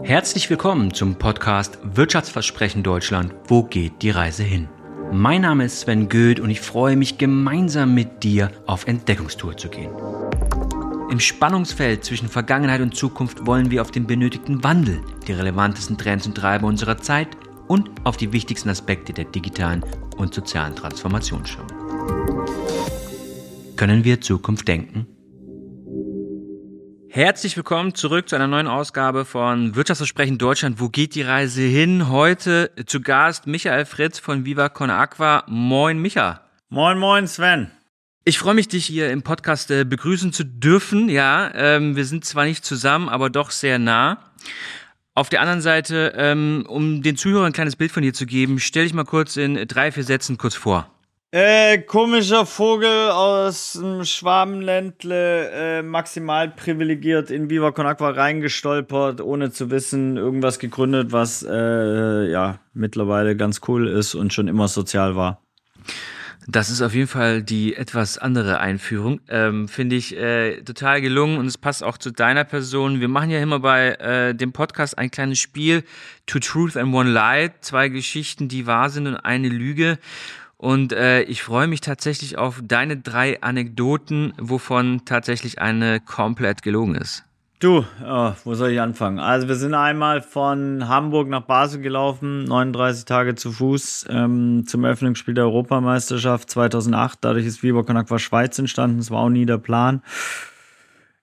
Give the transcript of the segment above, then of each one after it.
Herzlich willkommen zum Podcast Wirtschaftsversprechen Deutschland. Wo geht die Reise hin? Mein Name ist Sven Goeth und ich freue mich gemeinsam mit dir auf Entdeckungstour zu gehen. Im Spannungsfeld zwischen Vergangenheit und Zukunft wollen wir auf den benötigten Wandel, die relevantesten Trends und Treiber unserer Zeit und auf die wichtigsten Aspekte der digitalen und sozialen Transformation schauen. Können wir Zukunft denken? Herzlich willkommen zurück zu einer neuen Ausgabe von Wirtschaftsversprechen Deutschland. Wo geht die Reise hin? Heute zu Gast Michael Fritz von Viva Con Aqua. Moin, Micha. Moin, moin, Sven. Ich freue mich, dich hier im Podcast äh, begrüßen zu dürfen. Ja, ähm, wir sind zwar nicht zusammen, aber doch sehr nah. Auf der anderen Seite, ähm, um den Zuhörern ein kleines Bild von dir zu geben, stell dich mal kurz in drei, vier Sätzen kurz vor. Äh, komischer Vogel aus dem Schwabenländle, äh, maximal privilegiert in Viva Con Aqua reingestolpert, ohne zu wissen, irgendwas gegründet, was äh, ja mittlerweile ganz cool ist und schon immer sozial war. Das ist auf jeden Fall die etwas andere Einführung. Ähm, Finde ich äh, total gelungen und es passt auch zu deiner Person. Wir machen ja immer bei äh, dem Podcast ein kleines Spiel, Two Truth and One Lie, zwei Geschichten, die wahr sind und eine Lüge. Und äh, ich freue mich tatsächlich auf deine drei Anekdoten, wovon tatsächlich eine komplett gelogen ist. Du, oh, wo soll ich anfangen? Also wir sind einmal von Hamburg nach Basel gelaufen, 39 Tage zu Fuß ähm, zum Eröffnungsspiel der Europameisterschaft 2008. Dadurch ist Viva Con Aqua Schweiz entstanden. Das war auch nie der Plan.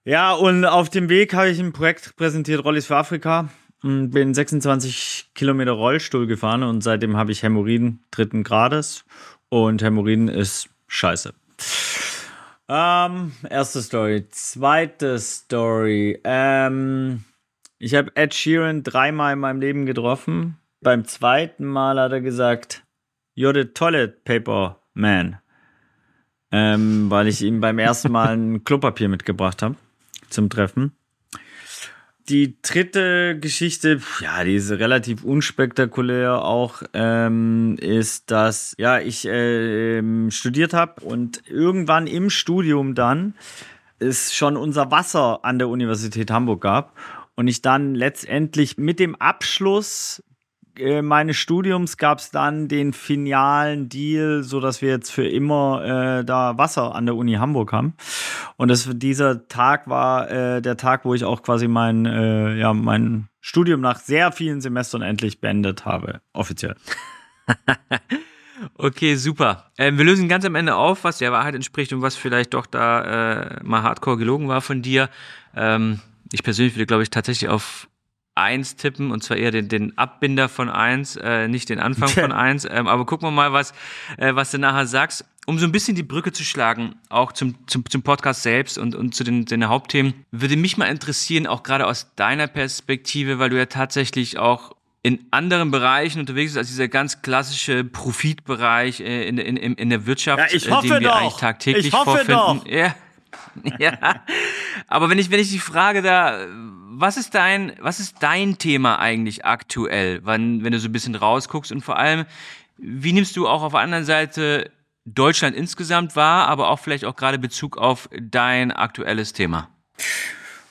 Ja, und auf dem Weg habe ich ein Projekt präsentiert, Rollis für Afrika. Und bin 26 Kilometer Rollstuhl gefahren und seitdem habe ich Hämorrhoiden dritten Grades und Hämorrhoiden ist scheiße. Ähm, erste Story. Zweite Story. Ähm, ich habe Ed Sheeran dreimal in meinem Leben getroffen. Beim zweiten Mal hat er gesagt, You're the toilet paper man. Ähm, weil ich ihm beim ersten Mal ein Klopapier mitgebracht habe zum Treffen. Die dritte Geschichte, ja, die ist relativ unspektakulär auch, ähm, ist, dass ja ich äh, studiert habe und irgendwann im Studium dann es schon unser Wasser an der Universität Hamburg gab und ich dann letztendlich mit dem Abschluss äh, meines Studiums gab es dann den finalen Deal, so dass wir jetzt für immer äh, da Wasser an der Uni Hamburg haben. Und das, dieser Tag war äh, der Tag, wo ich auch quasi mein, äh, ja, mein Studium nach sehr vielen Semestern endlich beendet habe, offiziell. okay, super. Ähm, wir lösen ganz am Ende auf, was der Wahrheit entspricht und was vielleicht doch da äh, mal hardcore gelogen war von dir. Ähm, ich persönlich würde, glaube ich, tatsächlich auf 1 tippen und zwar eher den, den Abbinder von 1, äh, nicht den Anfang von 1. Ähm, aber gucken wir mal, was, äh, was du nachher sagst. Um so ein bisschen die Brücke zu schlagen, auch zum, zum, zum Podcast selbst und, und zu den, den Hauptthemen, würde mich mal interessieren, auch gerade aus deiner Perspektive, weil du ja tatsächlich auch in anderen Bereichen unterwegs bist, als dieser ganz klassische Profitbereich äh, in, in, in, in der Wirtschaft, ja, ich hoffe äh, den wir doch. eigentlich tagtäglich ich hoffe vorfinden. Doch. Ja. ja. Aber wenn ich, wenn ich die Frage da, was ist dein, was ist dein Thema eigentlich aktuell, wenn, wenn du so ein bisschen rausguckst und vor allem, wie nimmst du auch auf der anderen Seite Deutschland insgesamt wahr, aber auch vielleicht auch gerade Bezug auf dein aktuelles Thema?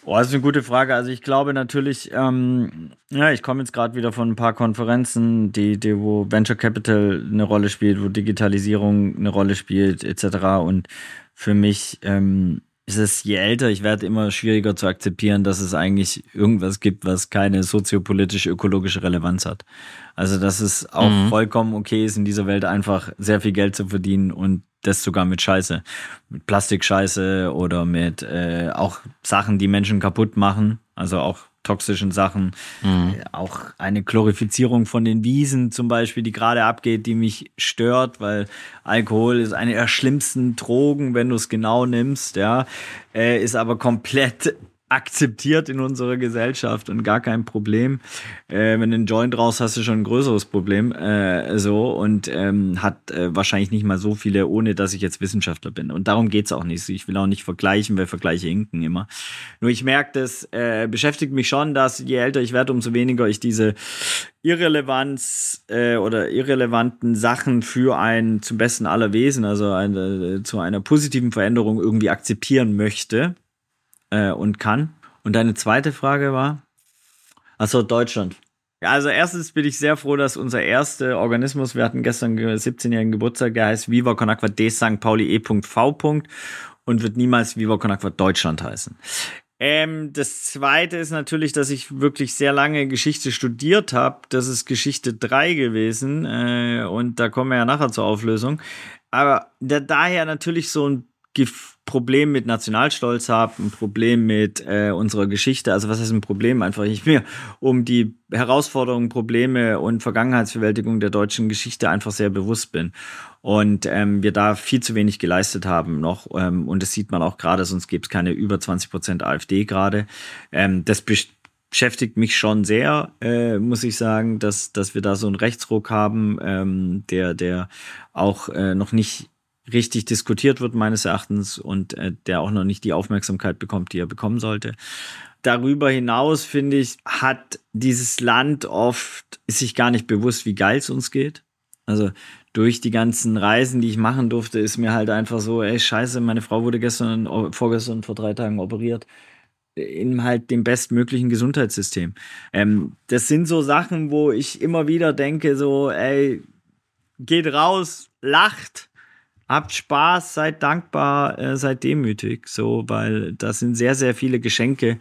Oh, das ist eine gute Frage. Also ich glaube natürlich, ähm, ja, ich komme jetzt gerade wieder von ein paar Konferenzen, die, die, wo Venture Capital eine Rolle spielt, wo Digitalisierung eine Rolle spielt, etc. Und für mich ähm, ist es, je älter ich werde, immer schwieriger zu akzeptieren, dass es eigentlich irgendwas gibt, was keine soziopolitisch-ökologische Relevanz hat. Also, dass es auch mhm. vollkommen okay ist, in dieser Welt einfach sehr viel Geld zu verdienen und das sogar mit Scheiße. Mit Plastikscheiße oder mit äh, auch Sachen, die Menschen kaputt machen. Also auch toxischen Sachen. Mhm. Auch eine Glorifizierung von den Wiesen zum Beispiel, die gerade abgeht, die mich stört, weil Alkohol ist eine der schlimmsten Drogen, wenn du es genau nimmst, ja, äh, ist aber komplett akzeptiert in unserer Gesellschaft und gar kein Problem. Äh, wenn du einen Joint raus hast, du schon ein größeres Problem. Äh, so und ähm, hat äh, wahrscheinlich nicht mal so viele, ohne dass ich jetzt Wissenschaftler bin. Und darum geht's auch nicht. Ich will auch nicht vergleichen, weil Vergleiche hinken immer. Nur ich merke, das äh, beschäftigt mich schon, dass je älter ich werde, umso weniger ich diese Irrelevanz äh, oder irrelevanten Sachen für ein zum besten aller Wesen, also eine, zu einer positiven Veränderung irgendwie akzeptieren möchte äh, und kann. Und deine zweite Frage war? Achso, Deutschland. Also erstens bin ich sehr froh, dass unser erster Organismus, wir hatten gestern 17-jährigen Geburtstag, der heißt Viva Con Aqua de St. Pauli E.V. und wird niemals Viva Con Aqua Deutschland heißen. Ähm, das zweite ist natürlich, dass ich wirklich sehr lange Geschichte studiert habe. Das ist Geschichte 3 gewesen. Äh, und da kommen wir ja nachher zur Auflösung. Aber da, daher natürlich so ein Problem mit Nationalstolz habe, ein Problem mit äh, unserer Geschichte. Also was ist ein Problem? Einfach ich mir um die Herausforderungen, Probleme und Vergangenheitsverwältigung der deutschen Geschichte einfach sehr bewusst bin. Und ähm, wir da viel zu wenig geleistet haben noch. Ähm, und das sieht man auch gerade, sonst gibt es keine über 20 Prozent AfD gerade. Ähm, das beschäftigt mich schon sehr, äh, muss ich sagen, dass, dass wir da so einen Rechtsruck haben, ähm, der, der auch äh, noch nicht richtig diskutiert wird, meines Erachtens, und äh, der auch noch nicht die Aufmerksamkeit bekommt, die er bekommen sollte. Darüber hinaus, finde ich, hat dieses Land oft, ist sich gar nicht bewusst, wie geil es uns geht. Also durch die ganzen Reisen, die ich machen durfte, ist mir halt einfach so, ey, scheiße, meine Frau wurde gestern, vorgestern, vor drei Tagen operiert in halt dem bestmöglichen Gesundheitssystem. Ähm, das sind so Sachen, wo ich immer wieder denke, so, ey, geht raus, lacht, habt Spaß, seid dankbar, äh, seid demütig, so, weil das sind sehr, sehr viele Geschenke,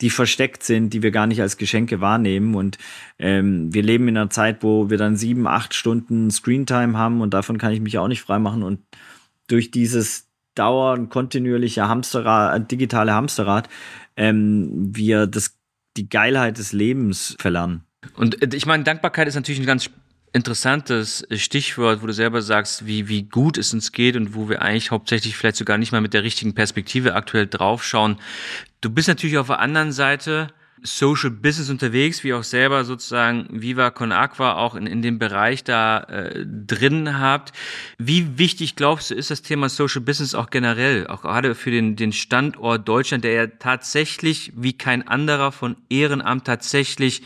die versteckt sind, die wir gar nicht als Geschenke wahrnehmen. Und ähm, wir leben in einer Zeit, wo wir dann sieben, acht Stunden Screentime haben und davon kann ich mich auch nicht freimachen. Und durch dieses dauernd kontinuierliche Hamsterrad, digitale Hamsterrad, ähm, wir das, die Geilheit des Lebens verlernen. Und äh, ich meine, Dankbarkeit ist natürlich ein ganz interessantes Stichwort, wo du selber sagst, wie, wie gut es uns geht und wo wir eigentlich hauptsächlich vielleicht sogar nicht mal mit der richtigen Perspektive aktuell draufschauen. Du bist natürlich auf der anderen Seite Social Business unterwegs, wie auch selber sozusagen Viva Con Aqua auch in, in dem Bereich da äh, drin habt. Wie wichtig glaubst du, ist das Thema Social Business auch generell, auch gerade für den, den Standort Deutschland, der ja tatsächlich wie kein anderer von Ehrenamt tatsächlich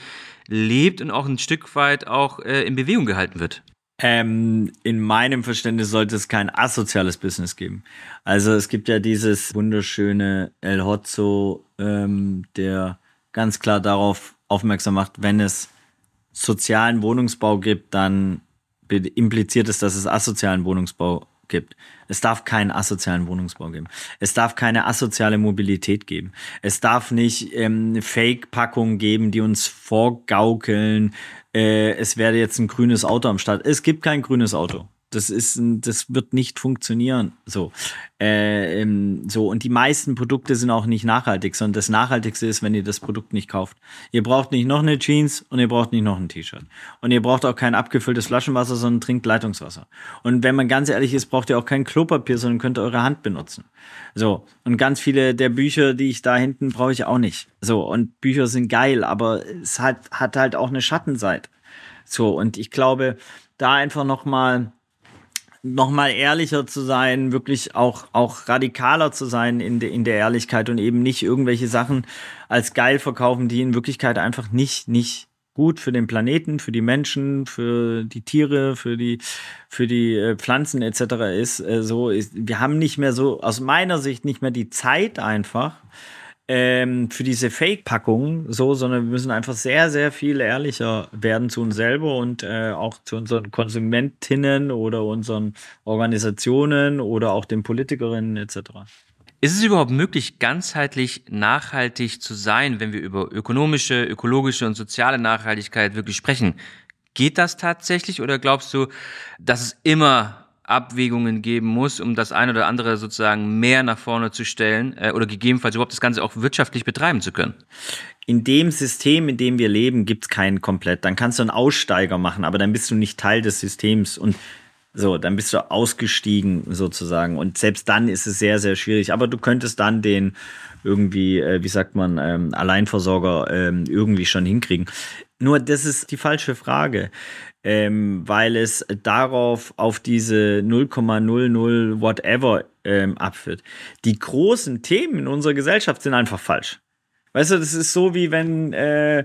lebt und auch ein Stück weit auch äh, in Bewegung gehalten wird? Ähm, in meinem Verständnis sollte es kein asoziales Business geben. Also es gibt ja dieses wunderschöne El Hotzo, ähm, der ganz klar darauf aufmerksam macht, wenn es sozialen Wohnungsbau gibt, dann impliziert es, dass es asozialen Wohnungsbau gibt. Es darf keinen asozialen Wohnungsbau geben. Es darf keine asoziale Mobilität geben. Es darf nicht ähm, Fake-Packungen geben, die uns vorgaukeln, äh, es werde jetzt ein grünes Auto am Start. Es gibt kein grünes Auto. Das ist, das wird nicht funktionieren. So, äh, ähm, so und die meisten Produkte sind auch nicht nachhaltig, sondern das Nachhaltigste ist, wenn ihr das Produkt nicht kauft. Ihr braucht nicht noch eine Jeans und ihr braucht nicht noch ein T-Shirt und ihr braucht auch kein abgefülltes Flaschenwasser, sondern trinkt Leitungswasser. Und wenn man ganz ehrlich ist, braucht ihr auch kein Klopapier, sondern könnt eure Hand benutzen. So und ganz viele der Bücher, die ich da hinten brauche ich auch nicht. So und Bücher sind geil, aber es hat hat halt auch eine Schattenseite. So und ich glaube, da einfach noch mal nochmal ehrlicher zu sein, wirklich auch, auch radikaler zu sein in, de, in der Ehrlichkeit und eben nicht irgendwelche Sachen als geil verkaufen, die in Wirklichkeit einfach nicht, nicht gut für den Planeten, für die Menschen, für die Tiere, für die, für die äh, Pflanzen etc. ist. Äh, so ist, wir haben nicht mehr so, aus meiner Sicht nicht mehr die Zeit einfach, ähm, für diese Fake-Packungen so, sondern wir müssen einfach sehr, sehr viel ehrlicher werden zu uns selber und äh, auch zu unseren Konsumentinnen oder unseren Organisationen oder auch den Politikerinnen etc. Ist es überhaupt möglich, ganzheitlich nachhaltig zu sein, wenn wir über ökonomische, ökologische und soziale Nachhaltigkeit wirklich sprechen? Geht das tatsächlich oder glaubst du, dass es immer Abwägungen geben muss, um das eine oder andere sozusagen mehr nach vorne zu stellen äh, oder gegebenenfalls überhaupt das Ganze auch wirtschaftlich betreiben zu können? In dem System, in dem wir leben, gibt es keinen komplett. Dann kannst du einen Aussteiger machen, aber dann bist du nicht Teil des Systems und so, dann bist du ausgestiegen sozusagen. Und selbst dann ist es sehr, sehr schwierig. Aber du könntest dann den irgendwie, äh, wie sagt man, ähm, Alleinversorger ähm, irgendwie schon hinkriegen. Nur das ist die falsche Frage ähm, weil es darauf auf diese 0,00 whatever ähm, abführt. Die großen Themen in unserer Gesellschaft sind einfach falsch. Weißt du, das ist so wie wenn äh,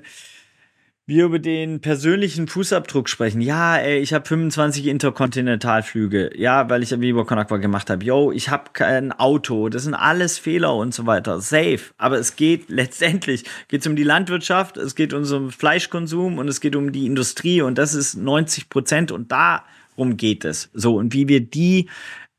wir über den persönlichen Fußabdruck sprechen. Ja, ey, ich habe 25 Interkontinentalflüge. Ja, weil ich Viva Con Aqua gemacht habe. Yo, ich habe kein Auto. Das sind alles Fehler und so weiter. Safe. Aber es geht letztendlich geht's um die Landwirtschaft, es geht um so Fleischkonsum und es geht um die Industrie und das ist 90 Prozent und darum geht es. So und wie wir die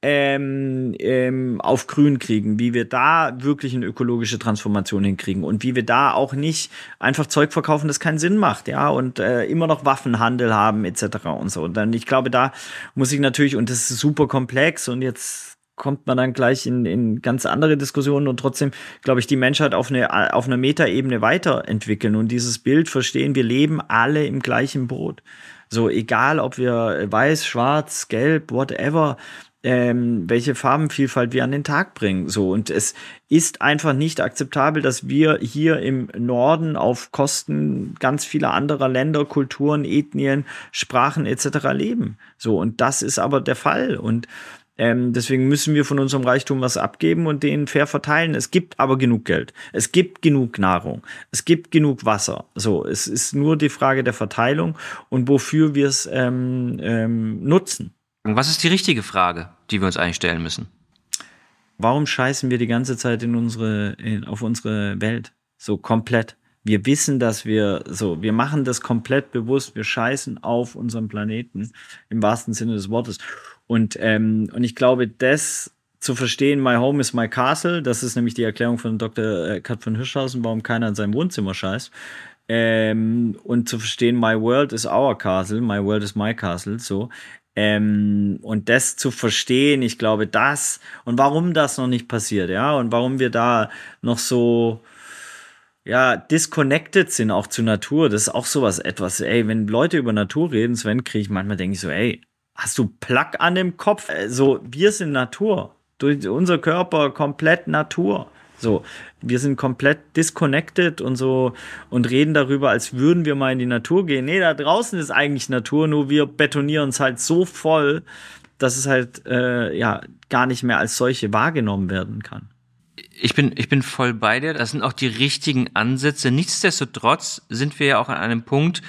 ähm, ähm, auf grün kriegen, wie wir da wirklich eine ökologische Transformation hinkriegen und wie wir da auch nicht einfach Zeug verkaufen, das keinen Sinn macht, ja, und äh, immer noch Waffenhandel haben etc. und so. Und dann, ich glaube, da muss ich natürlich, und das ist super komplex und jetzt kommt man dann gleich in, in ganz andere Diskussionen und trotzdem, glaube ich, die Menschheit auf, eine, auf einer Metaebene weiterentwickeln und dieses Bild verstehen, wir leben alle im gleichen Boot. So, egal ob wir weiß, schwarz, gelb, whatever, ähm, welche Farbenvielfalt wir an den Tag bringen. So und es ist einfach nicht akzeptabel, dass wir hier im Norden auf Kosten ganz vieler anderer Länder, Kulturen, Ethnien, Sprachen etc. leben. So und das ist aber der Fall und ähm, deswegen müssen wir von unserem Reichtum was abgeben und den fair verteilen. Es gibt aber genug Geld. Es gibt genug Nahrung. Es gibt genug Wasser. So, es ist nur die Frage der Verteilung und wofür wir es ähm, ähm, nutzen. Was ist die richtige Frage, die wir uns eigentlich stellen müssen? Warum scheißen wir die ganze Zeit in unsere, in, auf unsere Welt? So komplett. Wir wissen, dass wir so, wir machen das komplett bewusst. Wir scheißen auf unserem Planeten im wahrsten Sinne des Wortes. Und, ähm, und ich glaube, das zu verstehen, my home is my castle, das ist nämlich die Erklärung von Dr. Äh, Kat von Hirschhausen, warum keiner in seinem Wohnzimmer scheißt. Ähm, und zu verstehen, my world is our castle, my world is my castle, so. Ähm, und das zu verstehen, ich glaube, das und warum das noch nicht passiert, ja, und warum wir da noch so, ja, disconnected sind auch zu Natur, das ist auch sowas etwas, ey, wenn Leute über Natur reden, Sven, kriege ich manchmal, denke ich so, ey, hast du Plack an dem Kopf? Äh, so, wir sind Natur. Durch unser Körper komplett Natur. So, wir sind komplett disconnected und so und reden darüber, als würden wir mal in die Natur gehen. Nee, da draußen ist eigentlich Natur, nur wir betonieren es halt so voll, dass es halt äh, ja gar nicht mehr als solche wahrgenommen werden kann. Ich bin, ich bin voll bei dir. Das sind auch die richtigen Ansätze. Nichtsdestotrotz sind wir ja auch an einem Punkt,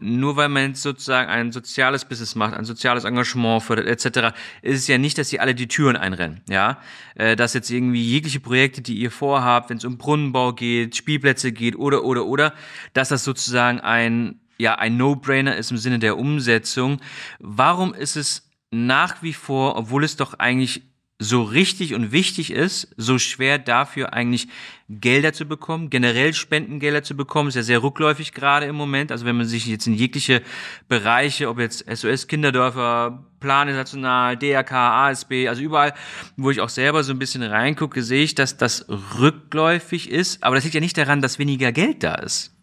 nur weil man jetzt sozusagen ein soziales Business macht, ein soziales Engagement fördert etc., ist es ja nicht, dass sie alle die Türen einrennen, ja, äh, dass jetzt irgendwie jegliche Projekte, die ihr vorhabt, wenn es um Brunnenbau geht, Spielplätze geht oder oder oder, dass das sozusagen ein ja ein No-Brainer ist im Sinne der Umsetzung. Warum ist es nach wie vor, obwohl es doch eigentlich so richtig und wichtig ist, so schwer dafür eigentlich Gelder zu bekommen, generell Spendengelder zu bekommen, ist ja sehr rückläufig gerade im Moment. Also wenn man sich jetzt in jegliche Bereiche, ob jetzt SOS Kinderdörfer, Plan National, DRK, ASB, also überall, wo ich auch selber so ein bisschen reingucke, sehe ich, dass das rückläufig ist. Aber das liegt ja nicht daran, dass weniger Geld da ist.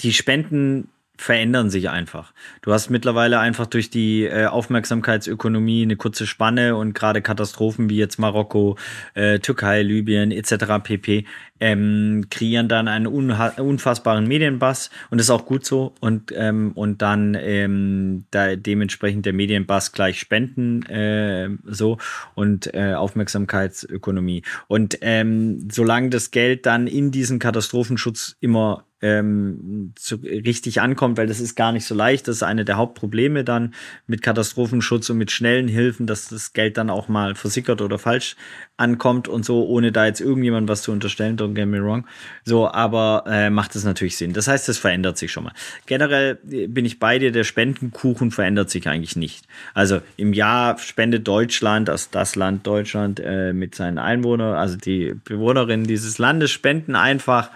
Die Spenden verändern sich einfach. Du hast mittlerweile einfach durch die äh, Aufmerksamkeitsökonomie eine kurze Spanne und gerade Katastrophen wie jetzt Marokko, äh, Türkei, Libyen etc. pp ähm, kreieren dann einen unfassbaren Medienbass und ist auch gut so und ähm, und dann ähm, da dementsprechend der Medienbass gleich Spenden äh, so und äh, Aufmerksamkeitsökonomie und ähm, solange das Geld dann in diesen Katastrophenschutz immer ähm, zu, richtig ankommt, weil das ist gar nicht so leicht. Das ist eine der Hauptprobleme dann mit Katastrophenschutz und mit schnellen Hilfen, dass das Geld dann auch mal versickert oder falsch ankommt und so, ohne da jetzt irgendjemand was zu unterstellen, don't get me wrong. So, aber äh, macht es natürlich Sinn. Das heißt, es verändert sich schon mal. Generell äh, bin ich bei dir, der Spendenkuchen verändert sich eigentlich nicht. Also im Jahr spendet Deutschland, also das Land Deutschland äh, mit seinen Einwohnern, also die Bewohnerinnen dieses Landes spenden einfach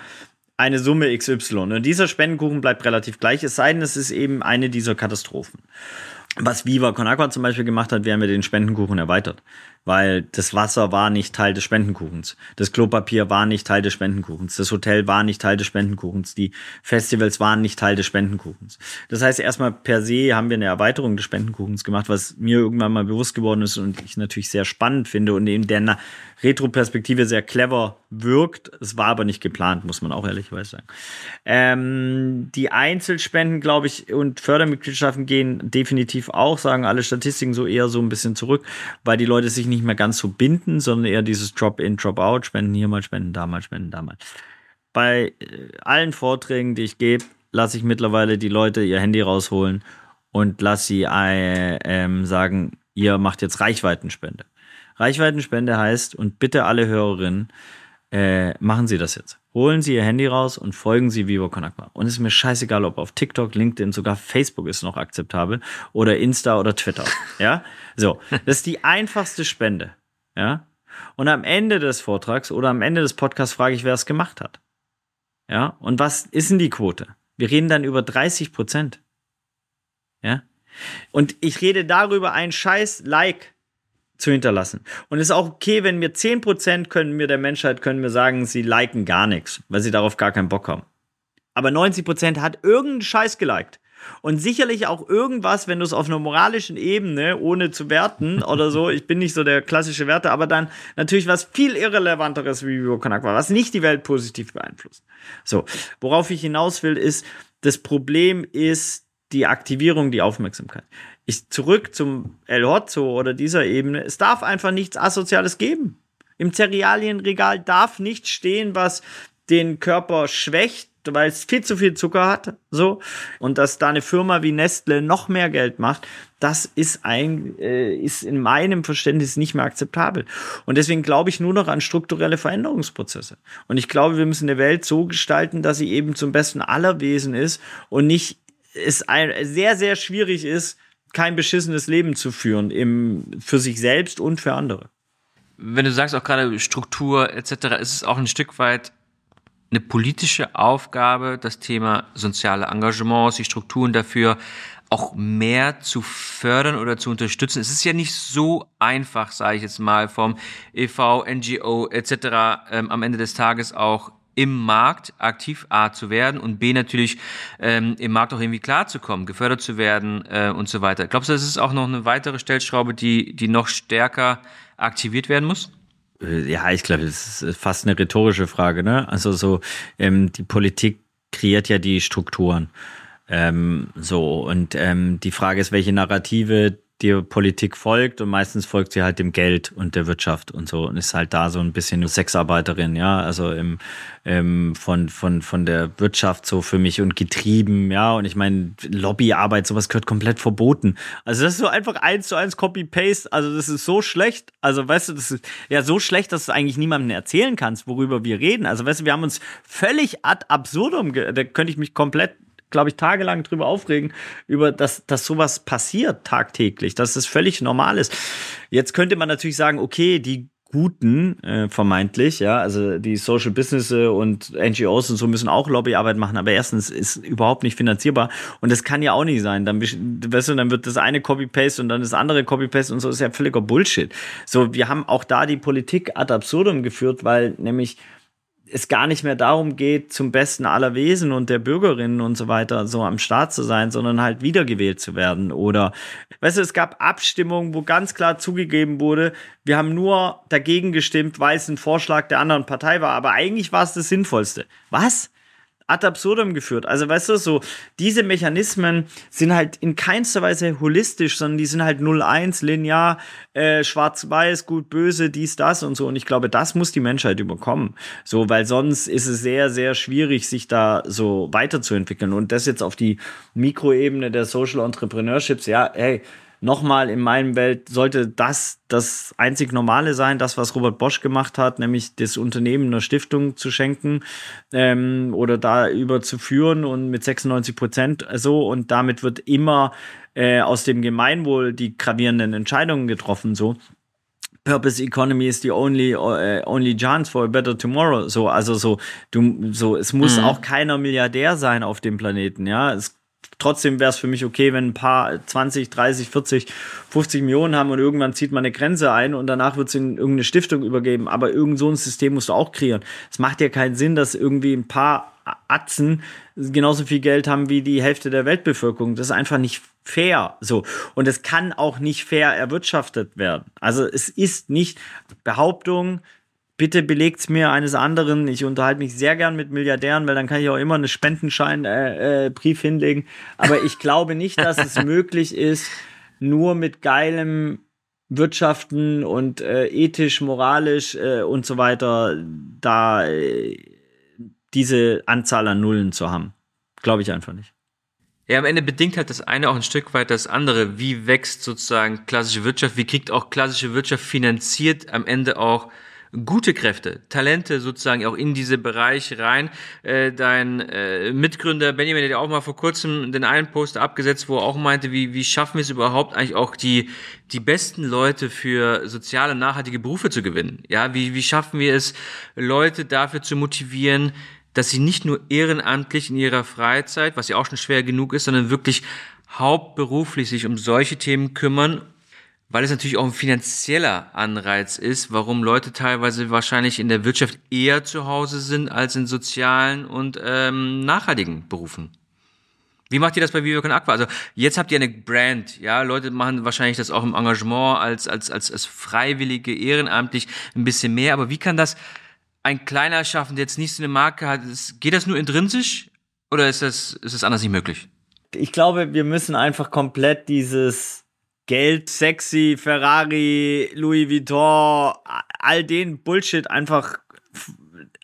eine Summe XY. Und dieser Spendenkuchen bleibt relativ gleich, es sei denn, es ist eben eine dieser Katastrophen. Was Viva Con Agua zum Beispiel gemacht hat, wir haben wir den Spendenkuchen erweitert weil das Wasser war nicht Teil des Spendenkuchens. Das Klopapier war nicht Teil des Spendenkuchens. Das Hotel war nicht Teil des Spendenkuchens. Die Festivals waren nicht Teil des Spendenkuchens. Das heißt, erstmal per se haben wir eine Erweiterung des Spendenkuchens gemacht, was mir irgendwann mal bewusst geworden ist und ich natürlich sehr spannend finde und in der Retroperspektive sehr clever wirkt. Es war aber nicht geplant, muss man auch ehrlicherweise sagen. Ähm, die Einzelspenden, glaube ich, und Fördermitgliedschaften gehen definitiv auch, sagen alle Statistiken so eher so ein bisschen zurück, weil die Leute sich nicht mehr ganz so binden, sondern eher dieses Drop-in, Drop-out, spenden hier mal, spenden da mal, spenden da mal. Bei äh, allen Vorträgen, die ich gebe, lasse ich mittlerweile die Leute ihr Handy rausholen und lasse sie äh, ähm, sagen, ihr macht jetzt Reichweitenspende. Reichweitenspende heißt, und bitte alle Hörerinnen, äh, machen Sie das jetzt. Holen Sie Ihr Handy raus und folgen Sie Vivo Konakma. Und es ist mir scheißegal, ob auf TikTok, LinkedIn, sogar Facebook ist noch akzeptabel oder Insta oder Twitter. Ja, so. Das ist die einfachste Spende. Ja. Und am Ende des Vortrags oder am Ende des Podcasts frage ich, wer es gemacht hat. Ja. Und was ist denn die Quote? Wir reden dann über 30 Prozent. Ja. Und ich rede darüber, ein scheiß Like zu hinterlassen. Und es ist auch okay, wenn mir 10% können mir der Menschheit können mir sagen, sie liken gar nichts, weil sie darauf gar keinen Bock haben. Aber 90% hat irgendeinen Scheiß geliked. Und sicherlich auch irgendwas, wenn du es auf einer moralischen Ebene, ohne zu werten oder so, ich bin nicht so der klassische Werte, aber dann natürlich was viel irrelevanteres wie Vivo Konak war, was nicht die Welt positiv beeinflusst. So, worauf ich hinaus will, ist, das Problem ist die Aktivierung, die Aufmerksamkeit ich zurück zum El Hotzo oder dieser Ebene, es darf einfach nichts Asoziales geben. Im Cerealienregal darf nichts stehen, was den Körper schwächt, weil es viel zu viel Zucker hat, so. Und dass da eine Firma wie Nestle noch mehr Geld macht, das ist ein, äh, ist in meinem Verständnis nicht mehr akzeptabel. Und deswegen glaube ich nur noch an strukturelle Veränderungsprozesse. Und ich glaube, wir müssen eine Welt so gestalten, dass sie eben zum Besten aller Wesen ist und nicht es ein, sehr, sehr schwierig ist, kein beschissenes Leben zu führen, im, für sich selbst und für andere. Wenn du sagst auch gerade Struktur etc., ist es auch ein Stück weit eine politische Aufgabe, das Thema soziale Engagements, die Strukturen dafür auch mehr zu fördern oder zu unterstützen. Es ist ja nicht so einfach, sage ich jetzt mal, vom EV, NGO etc. Ähm, am Ende des Tages auch im Markt aktiv A zu werden und B natürlich ähm, im Markt auch irgendwie klarzukommen, gefördert zu werden äh, und so weiter. Glaubst du, das ist auch noch eine weitere Stellschraube, die, die noch stärker aktiviert werden muss? Äh, ja, ich glaube, das ist fast eine rhetorische Frage. Ne? Also so ähm, die Politik kreiert ja die Strukturen. Ähm, so und ähm, die Frage ist, welche Narrative die Politik folgt und meistens folgt sie halt dem Geld und der Wirtschaft und so und ist halt da so ein bisschen Sexarbeiterin, ja, also im, im von von von der Wirtschaft so für mich und getrieben, ja, und ich meine Lobbyarbeit, sowas gehört komplett verboten. Also das ist so einfach eins zu eins Copy Paste, also das ist so schlecht, also weißt du, das ist ja so schlecht, dass du eigentlich niemandem erzählen kannst, worüber wir reden. Also weißt du, wir haben uns völlig ad absurdum, da könnte ich mich komplett glaube ich, tagelang drüber aufregen, über dass, dass sowas passiert tagtäglich, dass es völlig normal ist. Jetzt könnte man natürlich sagen, okay, die Guten, äh, vermeintlich, ja, also die Social Business und NGOs und so müssen auch Lobbyarbeit machen, aber erstens ist überhaupt nicht finanzierbar und das kann ja auch nicht sein. Dann, weißt du, dann wird das eine Copy-Paste und dann das andere Copy-Paste und so ist ja völliger Bullshit. So, wir haben auch da die Politik ad absurdum geführt, weil nämlich es gar nicht mehr darum geht, zum Besten aller Wesen und der Bürgerinnen und so weiter so am Start zu sein, sondern halt wiedergewählt zu werden. Oder, weißt du, es gab Abstimmungen, wo ganz klar zugegeben wurde, wir haben nur dagegen gestimmt, weil es ein Vorschlag der anderen Partei war, aber eigentlich war es das Sinnvollste. Was? Ad absurdum geführt. Also weißt du, so diese Mechanismen sind halt in keinster Weise holistisch, sondern die sind halt 0-1, linear, äh, schwarz-weiß, gut, böse, dies, das und so. Und ich glaube, das muss die Menschheit überkommen. So, weil sonst ist es sehr, sehr schwierig, sich da so weiterzuentwickeln. Und das jetzt auf die Mikroebene der Social Entrepreneurships, ja, hey, nochmal in meinem Welt sollte das das einzig Normale sein, das, was Robert Bosch gemacht hat, nämlich das Unternehmen einer Stiftung zu schenken ähm, oder da überzuführen und mit 96 Prozent so und damit wird immer äh, aus dem Gemeinwohl die gravierenden Entscheidungen getroffen so. Purpose Economy is the only uh, only chance for a better tomorrow. So also so du so es muss mhm. auch keiner Milliardär sein auf dem Planeten. Ja, es trotzdem wäre es für mich okay, wenn ein paar 20, 30, 40, 50 Millionen haben und irgendwann zieht man eine Grenze ein und danach wird es in irgendeine Stiftung übergeben. Aber irgend so ein System musst du auch kreieren. Es macht ja keinen Sinn, dass irgendwie ein paar Atzen genauso viel Geld haben wie die Hälfte der Weltbevölkerung. Das ist einfach nicht fair. So. Und es kann auch nicht fair erwirtschaftet werden. Also es ist nicht Behauptung, bitte belegt's mir eines anderen. Ich unterhalte mich sehr gern mit Milliardären, weil dann kann ich auch immer einen Spendenschein äh, äh, Brief hinlegen. Aber ich glaube nicht, dass es möglich ist, nur mit geilem Wirtschaften und äh, ethisch, moralisch äh, und so weiter da äh, diese Anzahl an Nullen zu haben. Glaube ich einfach nicht. Ja, am Ende bedingt halt das eine auch ein Stück weit das andere. Wie wächst sozusagen klassische Wirtschaft? Wie kriegt auch klassische Wirtschaft finanziert am Ende auch gute Kräfte, Talente sozusagen auch in diese Bereiche rein. Äh, dein äh, Mitgründer Benjamin hat ja auch mal vor kurzem den einen Post abgesetzt, wo er auch meinte, wie, wie schaffen wir es überhaupt eigentlich auch die, die besten Leute für soziale, nachhaltige Berufe zu gewinnen? Ja, wie, wie schaffen wir es, Leute dafür zu motivieren, dass sie nicht nur ehrenamtlich in ihrer Freizeit, was ja auch schon schwer genug ist, sondern wirklich hauptberuflich sich um solche Themen kümmern, weil es natürlich auch ein finanzieller Anreiz ist, warum Leute teilweise wahrscheinlich in der Wirtschaft eher zu Hause sind als in sozialen und ähm, nachhaltigen Berufen. Wie macht ihr das bei Vivo Con Aqua? Also jetzt habt ihr eine Brand, ja, Leute machen wahrscheinlich das auch im Engagement als, als, als, als Freiwillige, ehrenamtlich ein bisschen mehr, aber wie kann das ein kleiner schaffen, der jetzt nicht so eine Marke hat, geht das nur intrinsisch oder ist das, ist das anders nicht möglich? Ich glaube, wir müssen einfach komplett dieses Geld, sexy, Ferrari, Louis Vuitton, all den Bullshit einfach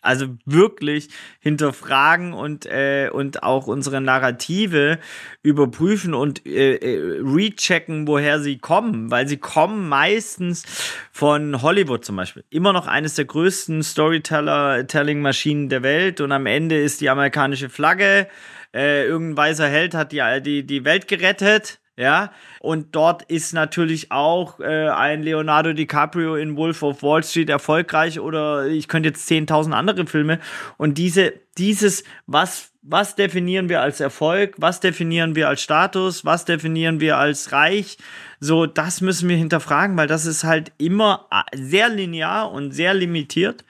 also wirklich hinterfragen und äh, und auch unsere Narrative überprüfen und äh, äh, rechecken, woher sie kommen, weil sie kommen meistens von Hollywood zum Beispiel. Immer noch eines der größten Storyteller-Telling-Maschinen der Welt und am Ende ist die amerikanische Flagge. Äh, irgendein weißer Held hat die, die, die Welt gerettet ja. Und dort ist natürlich auch äh, ein Leonardo DiCaprio in Wolf of Wall Street erfolgreich oder ich könnte jetzt 10.000 andere Filme. Und diese, dieses, was, was definieren wir als Erfolg, was definieren wir als Status, was definieren wir als reich, so, das müssen wir hinterfragen, weil das ist halt immer äh, sehr linear und sehr limitiert.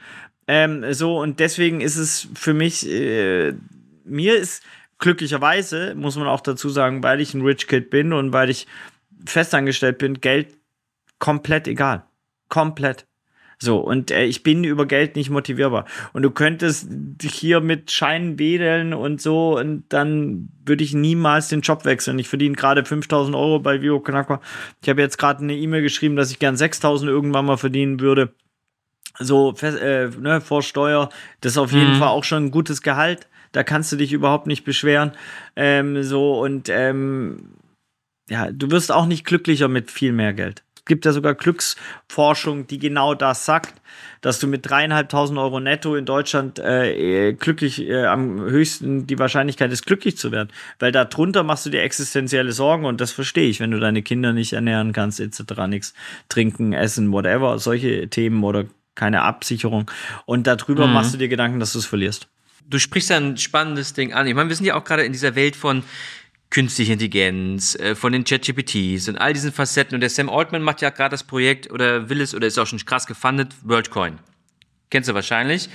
Ähm, so, und deswegen ist es für mich, äh, mir ist glücklicherweise, muss man auch dazu sagen, weil ich ein Rich Kid bin und weil ich festangestellt bin, Geld komplett egal. Komplett. So, und äh, ich bin über Geld nicht motivierbar. Und du könntest dich hier mit Scheinen wedeln und so, und dann würde ich niemals den Job wechseln. Ich verdiene gerade 5000 Euro bei Vivo Kanakwa. Ich habe jetzt gerade eine E-Mail geschrieben, dass ich gern 6000 irgendwann mal verdienen würde. So, äh, ne, vor Steuer. Das ist auf jeden mhm. Fall auch schon ein gutes Gehalt da kannst du dich überhaupt nicht beschweren. Ähm, so und ähm, ja, du wirst auch nicht glücklicher mit viel mehr Geld. Es gibt ja sogar Glücksforschung, die genau das sagt, dass du mit dreieinhalbtausend Euro netto in Deutschland äh, glücklich äh, am höchsten die Wahrscheinlichkeit ist, glücklich zu werden. Weil darunter machst du dir existenzielle Sorgen und das verstehe ich, wenn du deine Kinder nicht ernähren kannst, etc. nichts trinken, essen, whatever, solche Themen oder keine Absicherung. Und darüber mhm. machst du dir Gedanken, dass du es verlierst du sprichst ein spannendes Ding an. Ich meine, wir sind ja auch gerade in dieser Welt von künstlicher Intelligenz, äh, von den ChatGPTs und all diesen Facetten. Und der Sam Altman macht ja gerade das Projekt oder will es oder ist auch schon krass gefundet, WorldCoin. Kennst du wahrscheinlich.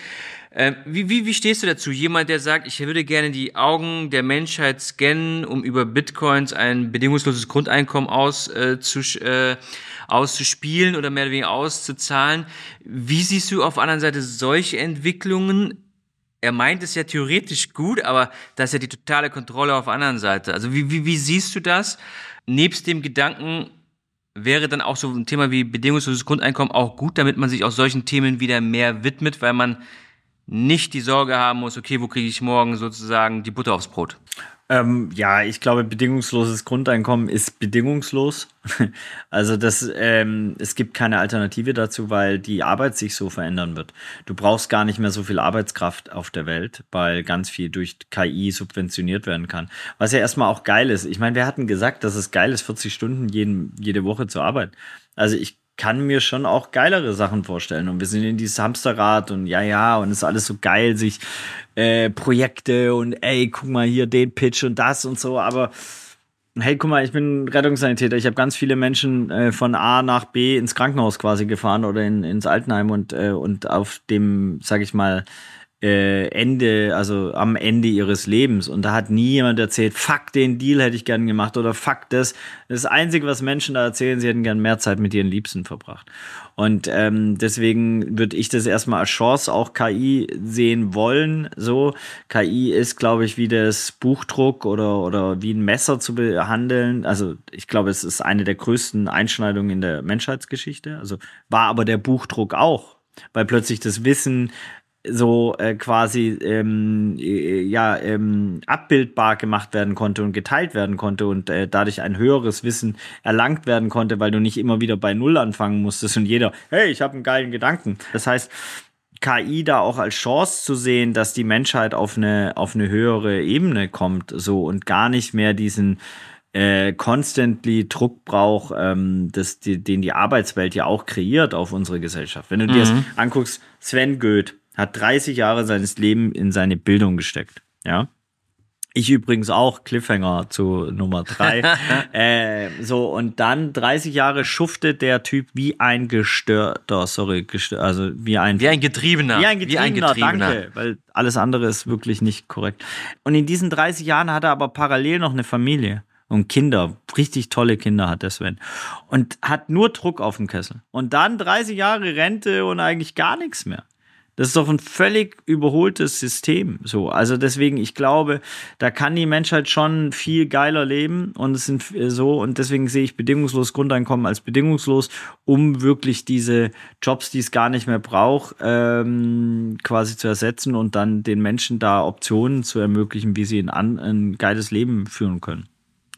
Ähm, wie, wie, wie stehst du dazu? Jemand, der sagt, ich würde gerne die Augen der Menschheit scannen, um über Bitcoins ein bedingungsloses Grundeinkommen aus, äh, zu, äh, auszuspielen oder mehr oder weniger auszuzahlen. Wie siehst du auf der anderen Seite solche Entwicklungen? Er meint es ja theoretisch gut, aber das ist ja die totale Kontrolle auf der anderen Seite. Also wie, wie, wie siehst du das? Nebst dem Gedanken, wäre dann auch so ein Thema wie bedingungsloses Grundeinkommen auch gut, damit man sich auch solchen Themen wieder mehr widmet, weil man nicht die Sorge haben muss, okay, wo kriege ich morgen sozusagen die Butter aufs Brot? Ähm, ja, ich glaube, bedingungsloses Grundeinkommen ist bedingungslos. also das, ähm, es gibt keine Alternative dazu, weil die Arbeit sich so verändern wird. Du brauchst gar nicht mehr so viel Arbeitskraft auf der Welt, weil ganz viel durch KI subventioniert werden kann. Was ja erstmal auch geil ist. Ich meine, wir hatten gesagt, dass es geil ist, 40 Stunden jeden, jede Woche zu arbeiten. Also ich kann mir schon auch geilere Sachen vorstellen. Und wir sind in dieses Hamsterrad und ja, ja, und es ist alles so geil, sich äh, Projekte und ey, guck mal hier den Pitch und das und so, aber hey, guck mal, ich bin Rettungssanitäter. Ich habe ganz viele Menschen äh, von A nach B ins Krankenhaus quasi gefahren oder in, ins Altenheim und, äh, und auf dem, sag ich mal, äh, Ende, also am Ende ihres Lebens. Und da hat nie jemand erzählt, fuck, den Deal hätte ich gern gemacht oder fuck das. Das Einzige, was Menschen da erzählen, sie hätten gern mehr Zeit mit ihren Liebsten verbracht. Und ähm, deswegen würde ich das erstmal als Chance auch KI sehen wollen. So, KI ist, glaube ich, wie das Buchdruck oder, oder wie ein Messer zu behandeln. Also ich glaube, es ist eine der größten Einschneidungen in der Menschheitsgeschichte. Also war aber der Buchdruck auch weil plötzlich das Wissen so äh, quasi ähm, äh, ja ähm, abbildbar gemacht werden konnte und geteilt werden konnte und äh, dadurch ein höheres Wissen erlangt werden konnte, weil du nicht immer wieder bei Null anfangen musstest und jeder, hey, ich habe einen geilen Gedanken. Das heißt, KI da auch als Chance zu sehen, dass die Menschheit auf eine auf eine höhere Ebene kommt, so und gar nicht mehr diesen äh, constantly Druck braucht, ähm, das, die, den die Arbeitswelt ja auch kreiert auf unsere Gesellschaft. Wenn du mhm. dir das mhm. anguckst, Sven Goeth hat 30 Jahre seines Lebens in seine Bildung gesteckt. Ja. Ich übrigens auch, Cliffhanger zu Nummer drei. äh, so, und dann 30 Jahre schuftet der Typ wie ein gestörter, sorry, gestör, also wie ein. Wie ein Getriebener. Wie ein Getriebener, wie ein Getriebener. danke, weil alles andere ist wirklich nicht korrekt. Und in diesen 30 Jahren hat er aber parallel noch eine Familie und Kinder, richtig tolle Kinder hat der Sven. Und hat nur Druck auf dem Kessel. Und dann 30 Jahre Rente und eigentlich gar nichts mehr. Das ist doch ein völlig überholtes System. So, also deswegen, ich glaube, da kann die Menschheit schon viel geiler leben und es sind so und deswegen sehe ich bedingungslos Grundeinkommen als bedingungslos, um wirklich diese Jobs, die es gar nicht mehr braucht, ähm, quasi zu ersetzen und dann den Menschen da Optionen zu ermöglichen, wie sie ein, ein geiles Leben führen können.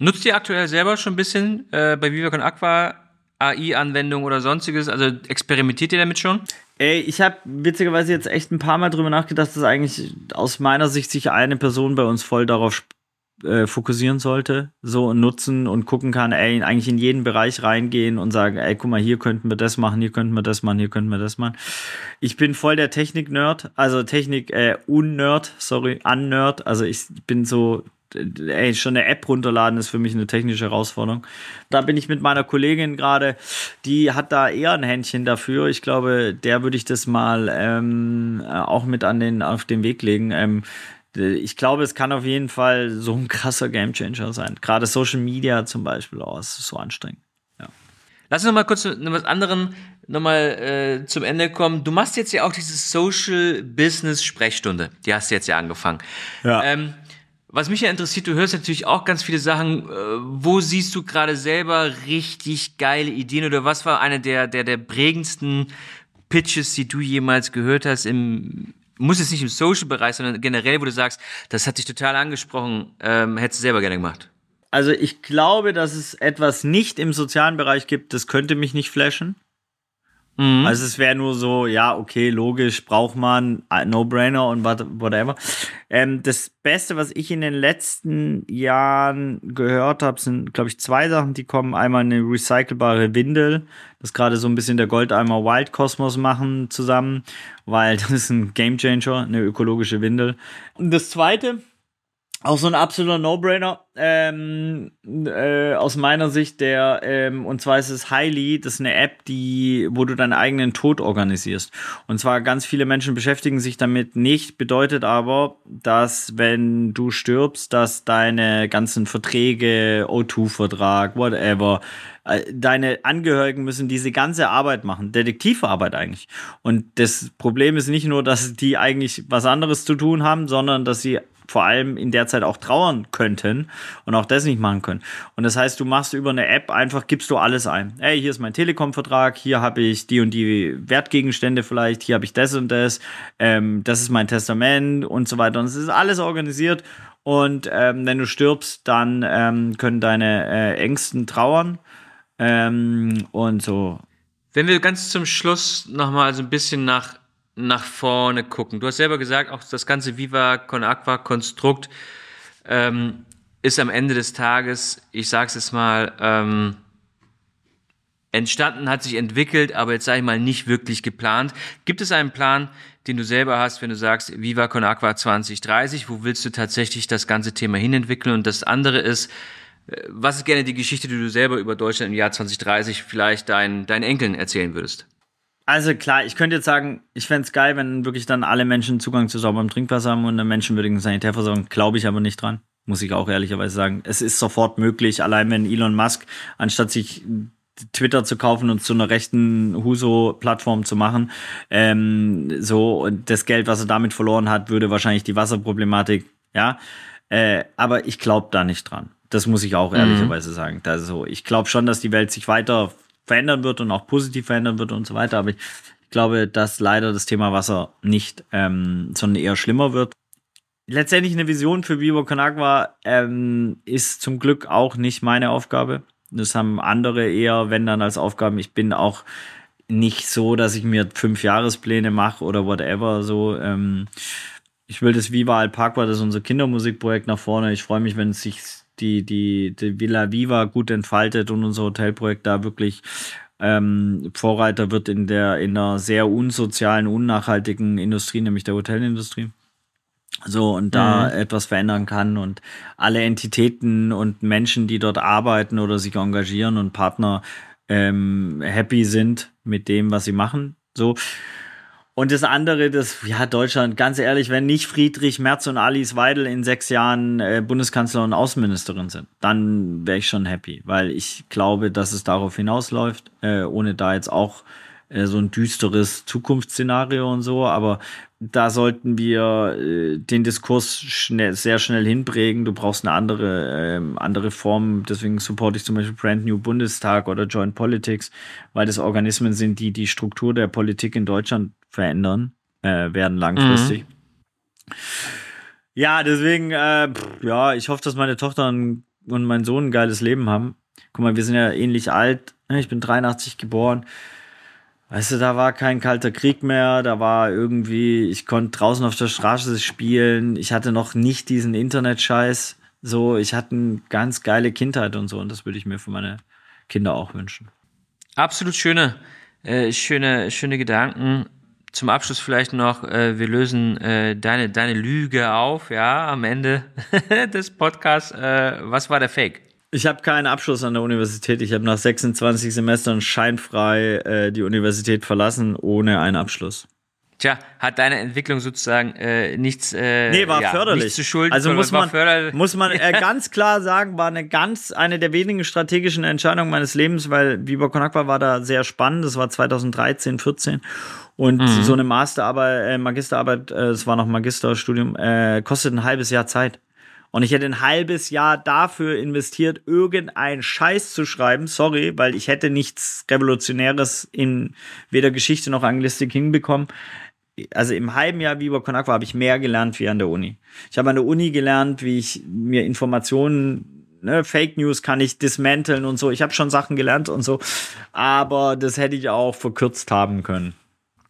Nutzt ihr aktuell selber schon ein bisschen äh, bei Viva Aqua AI-Anwendung oder sonstiges? Also experimentiert ihr damit schon? Ey, ich habe witzigerweise jetzt echt ein paar Mal drüber nachgedacht, dass eigentlich aus meiner Sicht sich eine Person bei uns voll darauf äh, fokussieren sollte, so nutzen und gucken kann, ey, eigentlich in jeden Bereich reingehen und sagen, ey, guck mal, hier könnten wir das machen, hier könnten wir das machen, hier könnten wir das machen. Ich bin voll der Technik-Nerd, also Technik, äh, sorry, un-Nerd, also ich bin so ey, schon eine App runterladen ist für mich eine technische Herausforderung. Da bin ich mit meiner Kollegin gerade, die hat da eher ein Händchen dafür. Ich glaube, der würde ich das mal ähm, auch mit an den, auf den Weg legen. Ähm, ich glaube, es kann auf jeden Fall so ein krasser Gamechanger sein. Gerade Social Media zum Beispiel, oh, es ist so anstrengend. Ja. Lass uns noch mal kurz noch was anderem nochmal äh, zum Ende kommen. Du machst jetzt ja auch diese Social Business Sprechstunde. Die hast du jetzt ja angefangen. Ja. Ähm, was mich ja interessiert, du hörst natürlich auch ganz viele Sachen. Äh, wo siehst du gerade selber richtig geile Ideen oder was war eine der, der, der prägendsten Pitches, die du jemals gehört hast im, muss es nicht im Social-Bereich, sondern generell, wo du sagst, das hat dich total angesprochen, ähm, hättest du selber gerne gemacht? Also ich glaube, dass es etwas nicht im sozialen Bereich gibt, das könnte mich nicht flashen. Mhm. Also es wäre nur so, ja, okay, logisch, braucht man, äh, No-Brainer und whatever. Ähm, das Beste, was ich in den letzten Jahren gehört habe, sind, glaube ich, zwei Sachen, die kommen. Einmal eine recycelbare Windel, das gerade so ein bisschen der Goldeimer Wild Cosmos machen zusammen, weil das ist ein Game Changer, eine ökologische Windel. Und das zweite, auch so ein absoluter No-Brainer ähm, äh, aus meiner Sicht, der ähm, und zwar ist es Highly, das ist eine App, die, wo du deinen eigenen Tod organisierst. Und zwar ganz viele Menschen beschäftigen sich damit nicht, bedeutet aber, dass wenn du stirbst, dass deine ganzen Verträge, O2-Vertrag, whatever, äh, deine Angehörigen müssen diese ganze Arbeit machen, Detektivarbeit eigentlich. Und das Problem ist nicht nur, dass die eigentlich was anderes zu tun haben, sondern dass sie vor allem in der Zeit auch trauern könnten und auch das nicht machen können. Und das heißt, du machst über eine App einfach, gibst du alles ein. Hey, hier ist mein Telekom-Vertrag, hier habe ich die und die Wertgegenstände vielleicht, hier habe ich das und das, ähm, das ist mein Testament und so weiter. Und es ist alles organisiert. Und ähm, wenn du stirbst, dann ähm, können deine äh, Ängsten trauern. Ähm, und so. Wenn wir ganz zum Schluss nochmal so ein bisschen nach nach vorne gucken. Du hast selber gesagt, auch das ganze Viva Con Aqua Konstrukt ähm, ist am Ende des Tages, ich sag's jetzt mal, ähm, entstanden, hat sich entwickelt, aber jetzt sage ich mal nicht wirklich geplant. Gibt es einen Plan, den du selber hast, wenn du sagst, Viva Con Aqua 2030, wo willst du tatsächlich das ganze Thema hinentwickeln? Und das andere ist, äh, was ist gerne die Geschichte, die du selber über Deutschland im Jahr 2030 vielleicht deinen, deinen Enkeln erzählen würdest? Also klar, ich könnte jetzt sagen, ich fände es geil, wenn wirklich dann alle Menschen Zugang zu sauberem Trinkwasser haben und eine menschenwürdigen Sanitärversorgung. Glaube ich aber nicht dran, muss ich auch ehrlicherweise sagen. Es ist sofort möglich, allein wenn Elon Musk, anstatt sich Twitter zu kaufen und zu einer rechten Huso-Plattform zu machen, ähm, so und das Geld, was er damit verloren hat, würde wahrscheinlich die Wasserproblematik, ja. Äh, aber ich glaube da nicht dran. Das muss ich auch mhm. ehrlicherweise sagen. Also ich glaube schon, dass die Welt sich weiter verändern wird und auch positiv verändern wird und so weiter. Aber ich Ich glaube, dass leider das Thema Wasser nicht, ähm, sondern eher schlimmer wird. Letztendlich eine Vision für Vivo Conagua ähm, ist zum Glück auch nicht meine Aufgabe. Das haben andere eher, wenn dann als Aufgaben. Ich bin auch nicht so, dass ich mir fünf Jahrespläne mache oder whatever. So, ähm, ich will das Viva Alpaqua, das ist unser Kindermusikprojekt nach vorne. Ich freue mich, wenn sich die, die, die Villa Viva gut entfaltet und unser Hotelprojekt da wirklich ähm, Vorreiter wird in der in einer sehr unsozialen, unnachhaltigen Industrie, nämlich der Hotelindustrie. So, und da mhm. etwas verändern kann und alle Entitäten und Menschen, die dort arbeiten oder sich engagieren und Partner ähm, happy sind mit dem, was sie machen. So. Und das andere, das, ja, Deutschland, ganz ehrlich, wenn nicht Friedrich Merz und Alice Weidel in sechs Jahren äh, Bundeskanzler und Außenministerin sind, dann wäre ich schon happy, weil ich glaube, dass es darauf hinausläuft, äh, ohne da jetzt auch äh, so ein düsteres Zukunftsszenario und so, aber da sollten wir äh, den Diskurs schnell, sehr schnell hinprägen. Du brauchst eine andere, ähm, andere Form. Deswegen supporte ich zum Beispiel Brand New Bundestag oder Joint Politics, weil das Organismen sind, die die Struktur der Politik in Deutschland verändern äh, werden langfristig. Mhm. Ja, deswegen, äh, pff, ja, ich hoffe, dass meine Tochter und mein Sohn ein geiles Leben haben. Guck mal, wir sind ja ähnlich alt. Ich bin 83 geboren. Weißt du, da war kein kalter Krieg mehr, da war irgendwie, ich konnte draußen auf der Straße spielen, ich hatte noch nicht diesen Internet-Scheiß. So, ich hatte eine ganz geile Kindheit und so und das würde ich mir für meine Kinder auch wünschen. Absolut schöne, äh, schöne, schöne Gedanken. Zum Abschluss vielleicht noch, äh, wir lösen äh, deine, deine Lüge auf, ja, am Ende des Podcasts. Äh, was war der Fake? Ich habe keinen Abschluss an der Universität. Ich habe nach 26 Semestern scheinfrei äh, die Universität verlassen, ohne einen Abschluss. Tja, hat deine Entwicklung sozusagen äh, nichts, äh, nee, war ja, förderlich. Nichts zu schulden. Also muss man, muss man äh, ganz klar sagen, war eine ganz, eine der wenigen strategischen Entscheidungen meines Lebens, weil Viva Konakwa war da sehr spannend. Das war 2013, 14. Und mhm. so eine Masterarbeit, äh, Magisterarbeit, äh, es war noch Magisterstudium, äh, kostet ein halbes Jahr Zeit. Und ich hätte ein halbes Jahr dafür investiert, irgendeinen Scheiß zu schreiben. Sorry, weil ich hätte nichts Revolutionäres in weder Geschichte noch Anglistik hinbekommen. Also im halben Jahr Viva Conakwa habe ich mehr gelernt wie an der Uni. Ich habe an der Uni gelernt, wie ich mir Informationen Ne, Fake News kann ich dismanteln und so. Ich habe schon Sachen gelernt und so, aber das hätte ich auch verkürzt haben können.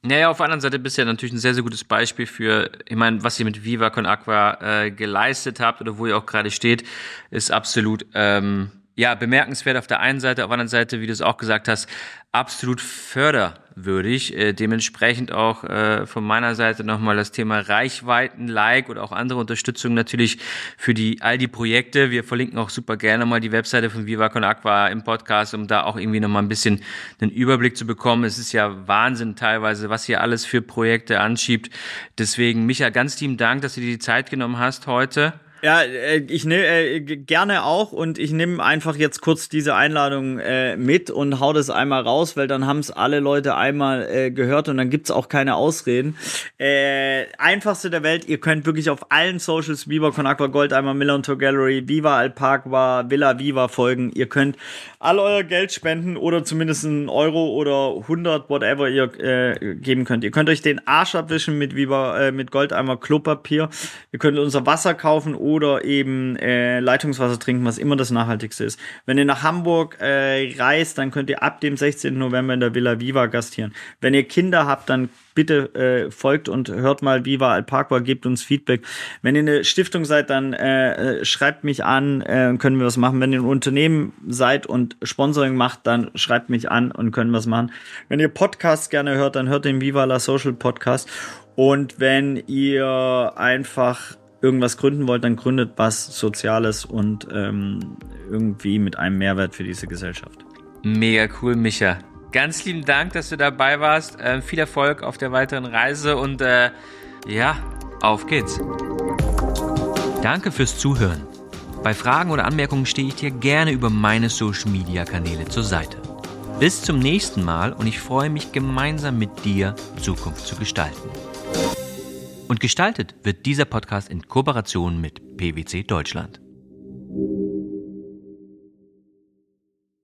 Naja, auf der anderen Seite bist du ja natürlich ein sehr, sehr gutes Beispiel für, ich meine, was ihr mit Viva Con Aqua äh, geleistet habt oder wo ihr auch gerade steht, ist absolut ähm, ja, bemerkenswert auf der einen Seite, auf der anderen Seite, wie du es auch gesagt hast, absolut förderwürdig. Äh, dementsprechend auch äh, von meiner Seite nochmal das Thema Reichweiten, Like oder auch andere Unterstützung natürlich für die all die Projekte. Wir verlinken auch super gerne mal die Webseite von Viva Con Aqua im Podcast, um da auch irgendwie nochmal ein bisschen einen Überblick zu bekommen. Es ist ja Wahnsinn teilweise, was hier alles für Projekte anschiebt. Deswegen, Micha, ganz lieben Dank, dass du dir die Zeit genommen hast heute. Ja, äh, ich nehme äh, gerne auch und ich nehme einfach jetzt kurz diese Einladung äh, mit und hau das einmal raus, weil dann haben es alle Leute einmal äh, gehört und dann gibt's auch keine Ausreden. Äh, einfachste der Welt, ihr könnt wirklich auf allen Socials Viva Con Aqua Gold einmal Milan Tour Gallery, Viva Alpagua, Villa Viva folgen. Ihr könnt all euer Geld spenden oder zumindest einen Euro oder 100, whatever ihr äh, geben könnt. Ihr könnt euch den Arsch abwischen mit Viva, äh, mit Goldeimer Klopapier. Ihr könnt unser Wasser kaufen oder eben äh, Leitungswasser trinken, was immer das Nachhaltigste ist. Wenn ihr nach Hamburg äh, reist, dann könnt ihr ab dem 16. November in der Villa Viva gastieren. Wenn ihr Kinder habt, dann bitte äh, folgt und hört mal Viva Alpaqua, gebt uns Feedback. Wenn ihr eine Stiftung seid, dann äh, äh, schreibt mich an, äh, können wir was machen. Wenn ihr ein Unternehmen seid und Sponsoring macht, dann schreibt mich an und können was machen. Wenn ihr Podcasts gerne hört, dann hört den Viva la Social Podcast. Und wenn ihr einfach irgendwas gründen wollt, dann gründet was Soziales und ähm, irgendwie mit einem Mehrwert für diese Gesellschaft. Mega cool, Micha. Ganz lieben Dank, dass du dabei warst. Äh, viel Erfolg auf der weiteren Reise und äh, ja, auf geht's. Danke fürs Zuhören. Bei Fragen oder Anmerkungen stehe ich dir gerne über meine Social Media Kanäle zur Seite. Bis zum nächsten Mal und ich freue mich gemeinsam mit dir Zukunft zu gestalten. Und gestaltet wird dieser Podcast in Kooperation mit PwC Deutschland.